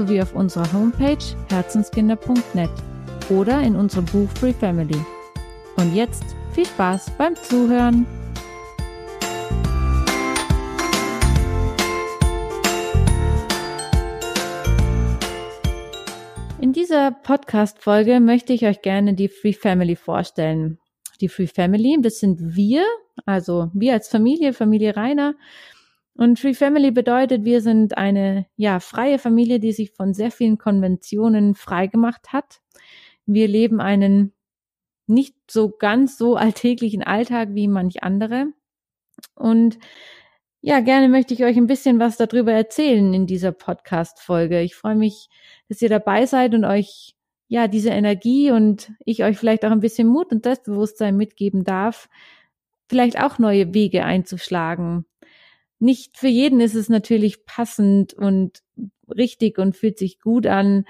sowie auf unserer Homepage herzenskinder.net oder in unserem Buch Free Family. Und jetzt viel Spaß beim Zuhören! In dieser Podcast-Folge möchte ich euch gerne die Free Family vorstellen. Die Free Family, das sind wir, also wir als Familie, Familie Rainer, und Free Family bedeutet, wir sind eine ja freie Familie, die sich von sehr vielen Konventionen frei gemacht hat. Wir leben einen nicht so ganz so alltäglichen Alltag wie manch andere. Und ja, gerne möchte ich euch ein bisschen was darüber erzählen in dieser Podcast-Folge. Ich freue mich, dass ihr dabei seid und euch ja diese Energie und ich euch vielleicht auch ein bisschen Mut und Selbstbewusstsein mitgeben darf, vielleicht auch neue Wege einzuschlagen, nicht für jeden ist es natürlich passend und richtig und fühlt sich gut an,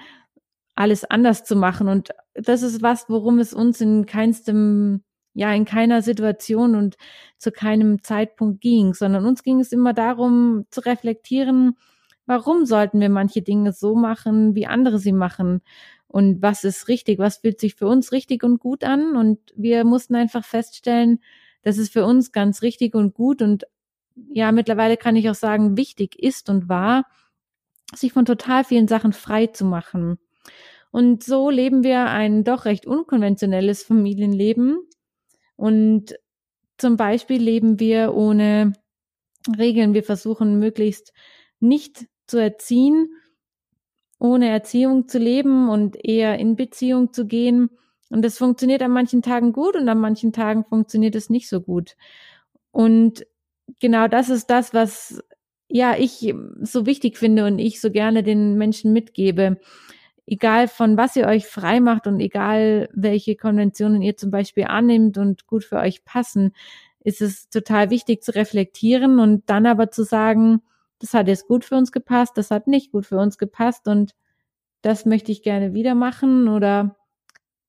alles anders zu machen. Und das ist was, worum es uns in keinstem, ja, in keiner Situation und zu keinem Zeitpunkt ging, sondern uns ging es immer darum zu reflektieren, warum sollten wir manche Dinge so machen, wie andere sie machen? Und was ist richtig? Was fühlt sich für uns richtig und gut an? Und wir mussten einfach feststellen, dass es für uns ganz richtig und gut und ja, mittlerweile kann ich auch sagen, wichtig ist und war, sich von total vielen Sachen frei zu machen. Und so leben wir ein doch recht unkonventionelles Familienleben. Und zum Beispiel leben wir ohne Regeln. Wir versuchen möglichst nicht zu erziehen, ohne Erziehung zu leben und eher in Beziehung zu gehen. Und das funktioniert an manchen Tagen gut und an manchen Tagen funktioniert es nicht so gut. Und genau das ist das, was ja ich so wichtig finde und ich so gerne den Menschen mitgebe. Egal von was ihr euch frei macht und egal welche Konventionen ihr zum Beispiel annimmt und gut für euch passen, ist es total wichtig zu reflektieren und dann aber zu sagen, das hat jetzt gut für uns gepasst, das hat nicht gut für uns gepasst und das möchte ich gerne wieder machen oder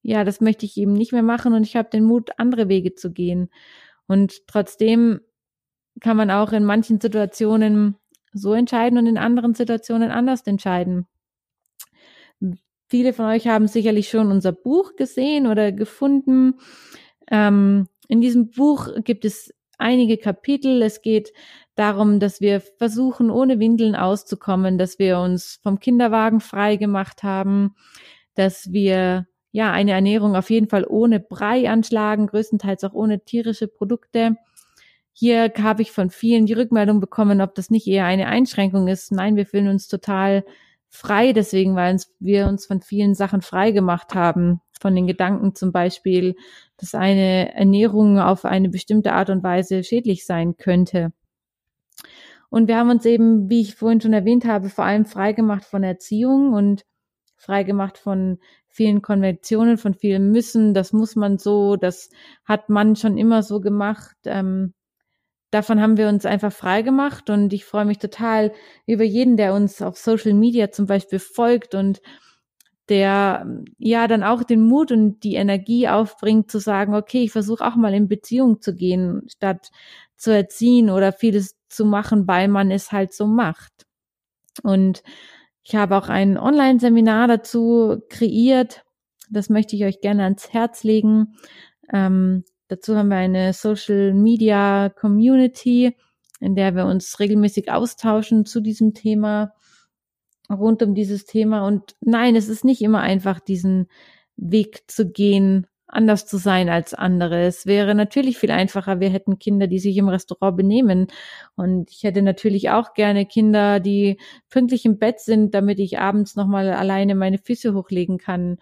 ja, das möchte ich eben nicht mehr machen und ich habe den Mut, andere Wege zu gehen. Und trotzdem kann man auch in manchen Situationen so entscheiden und in anderen Situationen anders entscheiden. Viele von euch haben sicherlich schon unser Buch gesehen oder gefunden. Ähm, in diesem Buch gibt es einige Kapitel. Es geht darum, dass wir versuchen, ohne Windeln auszukommen, dass wir uns vom Kinderwagen frei gemacht haben, dass wir ja eine Ernährung auf jeden Fall ohne Brei anschlagen, größtenteils auch ohne tierische Produkte hier habe ich von vielen die Rückmeldung bekommen, ob das nicht eher eine Einschränkung ist. Nein, wir fühlen uns total frei deswegen, weil wir uns von vielen Sachen frei gemacht haben. Von den Gedanken zum Beispiel, dass eine Ernährung auf eine bestimmte Art und Weise schädlich sein könnte. Und wir haben uns eben, wie ich vorhin schon erwähnt habe, vor allem frei gemacht von Erziehung und frei gemacht von vielen Konventionen, von vielen Müssen. Das muss man so, das hat man schon immer so gemacht. Ähm, davon haben wir uns einfach frei gemacht und ich freue mich total über jeden, der uns auf Social Media zum Beispiel folgt und der ja dann auch den Mut und die Energie aufbringt zu sagen, okay, ich versuche auch mal in Beziehung zu gehen, statt zu erziehen oder vieles zu machen, weil man es halt so macht. Und ich habe auch ein Online-Seminar dazu kreiert. Das möchte ich euch gerne ans Herz legen. Ähm, Dazu haben wir eine Social Media Community, in der wir uns regelmäßig austauschen zu diesem Thema, rund um dieses Thema. Und nein, es ist nicht immer einfach, diesen Weg zu gehen, anders zu sein als andere. Es wäre natürlich viel einfacher, wir hätten Kinder, die sich im Restaurant benehmen. Und ich hätte natürlich auch gerne Kinder, die pünktlich im Bett sind, damit ich abends nochmal alleine meine Füße hochlegen kann.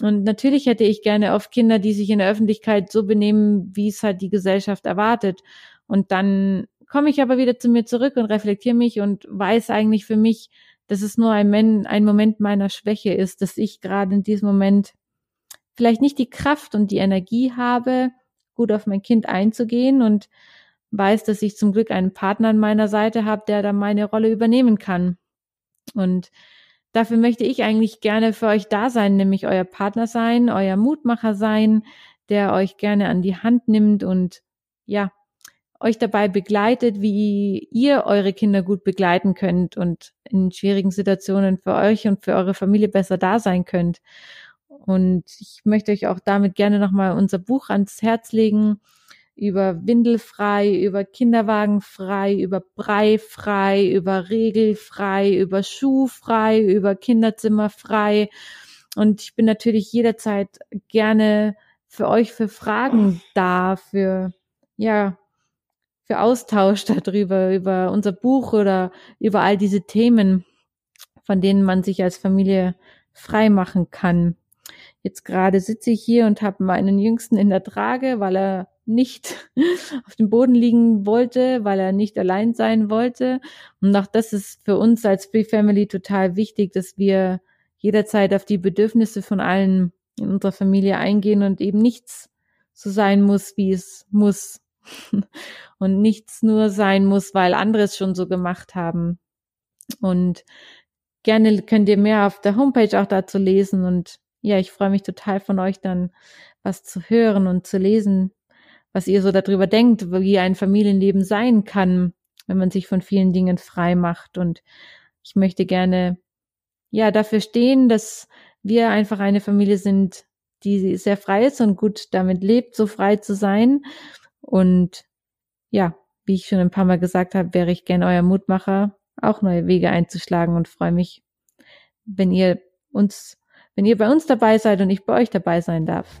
Und natürlich hätte ich gerne oft Kinder, die sich in der Öffentlichkeit so benehmen, wie es halt die Gesellschaft erwartet. Und dann komme ich aber wieder zu mir zurück und reflektiere mich und weiß eigentlich für mich, dass es nur ein, Moment meiner Schwäche ist, dass ich gerade in diesem Moment vielleicht nicht die Kraft und die Energie habe, gut auf mein Kind einzugehen und weiß, dass ich zum Glück einen Partner an meiner Seite habe, der da meine Rolle übernehmen kann. Und dafür möchte ich eigentlich gerne für euch da sein, nämlich euer Partner sein, euer Mutmacher sein, der euch gerne an die Hand nimmt und ja, euch dabei begleitet, wie ihr eure Kinder gut begleiten könnt und in schwierigen Situationen für euch und für eure Familie besser da sein könnt. Und ich möchte euch auch damit gerne nochmal unser Buch ans Herz legen über Windelfrei, über Kinderwagenfrei, über Breifrei, über Regelfrei, über Schuhfrei, über Kinderzimmerfrei. Und ich bin natürlich jederzeit gerne für euch für Fragen da, für, ja, für Austausch darüber, über unser Buch oder über all diese Themen, von denen man sich als Familie frei machen kann. Jetzt gerade sitze ich hier und habe meinen Jüngsten in der Trage, weil er nicht auf dem Boden liegen wollte, weil er nicht allein sein wollte. Und auch das ist für uns als Free Family total wichtig, dass wir jederzeit auf die Bedürfnisse von allen in unserer Familie eingehen und eben nichts so sein muss, wie es muss. und nichts nur sein muss, weil andere es schon so gemacht haben. Und gerne könnt ihr mehr auf der Homepage auch dazu lesen. Und ja, ich freue mich total von euch dann was zu hören und zu lesen, was ihr so darüber denkt, wie ein Familienleben sein kann, wenn man sich von vielen Dingen frei macht. Und ich möchte gerne ja dafür stehen, dass wir einfach eine Familie sind, die sehr frei ist und gut damit lebt, so frei zu sein und ja, wie ich schon ein paar Mal gesagt habe, wäre ich gern euer Mutmacher, auch neue Wege einzuschlagen und freue mich, wenn ihr uns, wenn ihr bei uns dabei seid und ich bei euch dabei sein darf.